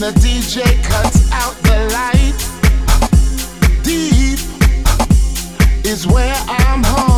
the DJ cuts out the light. Deep is where I'm home.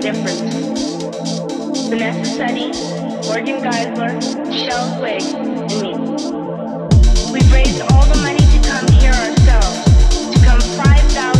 different. Vanessa Setti, Morgan Geisler, Shell, Twig, and me. We've raised all the money to come here ourselves, to come 5,000.